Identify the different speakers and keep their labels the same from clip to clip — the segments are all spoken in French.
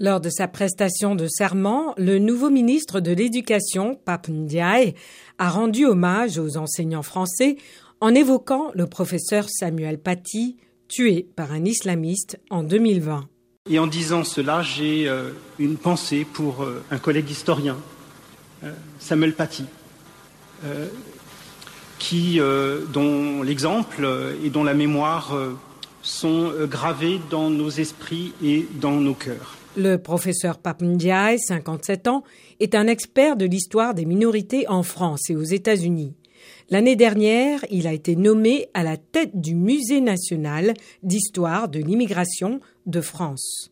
Speaker 1: Lors de sa prestation de serment, le nouveau ministre de l'Éducation, Pap Ndiaye, a rendu hommage aux enseignants français en évoquant le professeur Samuel Paty, tué par un islamiste en 2020.
Speaker 2: Et en disant cela, j'ai euh, une pensée pour euh, un collègue historien, euh, Samuel Paty, qui, dont l'exemple et dont la mémoire sont gravés dans nos esprits et dans nos cœurs.
Speaker 1: Le professeur Papendiaï, 57 ans, est un expert de l'histoire des minorités en France et aux États-Unis. L'année dernière, il a été nommé à la tête du Musée national d'histoire de l'immigration de France.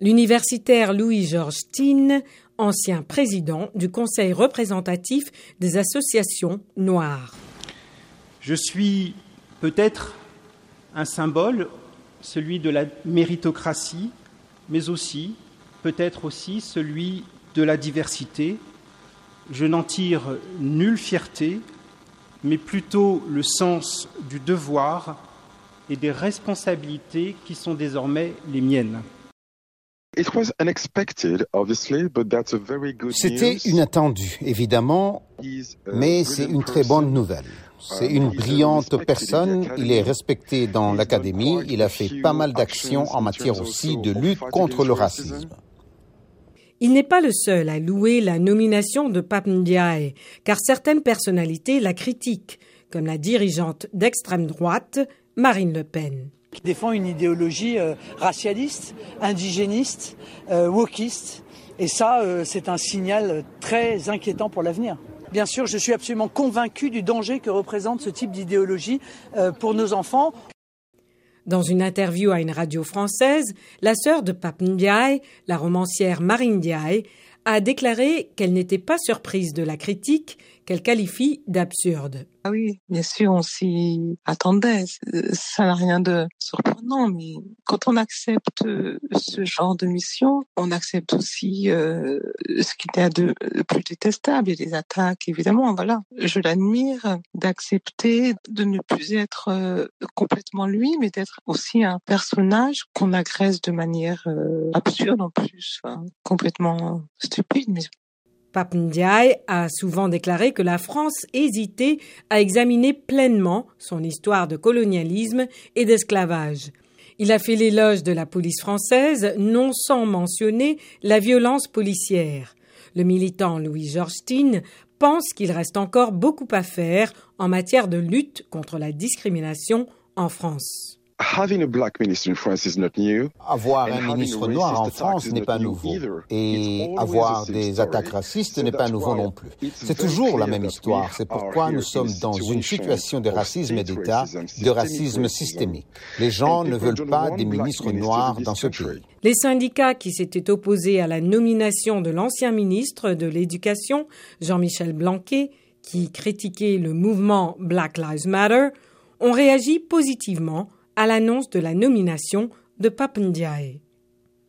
Speaker 1: L'universitaire Louis-Georges Tine, ancien président du Conseil représentatif des associations noires.
Speaker 2: Je suis peut-être un symbole, celui de la méritocratie, mais aussi peut-être aussi celui de la diversité. Je n'en tire nulle fierté, mais plutôt le sens du devoir et des responsabilités qui sont désormais les miennes.
Speaker 3: C'était inattendu, évidemment, mais c'est une très bonne nouvelle. C'est une brillante personne, il est respecté dans l'académie, il a fait pas mal d'actions en matière aussi de lutte contre le racisme.
Speaker 1: Il n'est pas le seul à louer la nomination de Ndiaye, car certaines personnalités la critiquent, comme la dirigeante d'extrême droite, Marine Le Pen.
Speaker 4: Qui défend une idéologie euh, racialiste, indigéniste, euh, wokiste. Et ça, euh, c'est un signal très inquiétant pour l'avenir. Bien sûr, je suis absolument convaincu du danger que représente ce type d'idéologie pour nos enfants.
Speaker 1: Dans une interview à une radio française, la sœur de Pape Ndiaye, la romancière Marine Ndiaye, a déclaré qu'elle n'était pas surprise de la critique qu'elle qualifie d'absurde.
Speaker 5: Ah oui, bien sûr, on s'y attendait. Ça n'a rien de surprenant, mais quand on accepte ce genre de mission, on accepte aussi euh, ce qui est de plus détestable et des attaques, évidemment. Voilà, je l'admire d'accepter de ne plus être euh, complètement lui, mais d'être aussi un personnage qu'on agresse de manière euh, absurde en plus, complètement stupide, mais
Speaker 1: Ndiaye a souvent déclaré que la France hésitait à examiner pleinement son histoire de colonialisme et d'esclavage. Il a fait l'éloge de la police française, non sans mentionner la violence policière. Le militant Louis Georgestine pense qu'il reste encore beaucoup à faire en matière de lutte contre la discrimination en France.
Speaker 3: Avoir un ministre noir en France n'est pas nouveau. Et avoir des attaques racistes n'est pas nouveau non plus. C'est toujours la même histoire. C'est pourquoi nous sommes dans une situation de racisme d'État, de racisme systémique. Les gens ne veulent pas des ministres noirs dans ce pays.
Speaker 1: Les syndicats qui s'étaient opposés à la nomination de l'ancien ministre de l'Éducation, Jean-Michel Blanquet, qui critiquait le mouvement Black Lives Matter, ont réagi positivement à l'annonce de la nomination de Papendiae.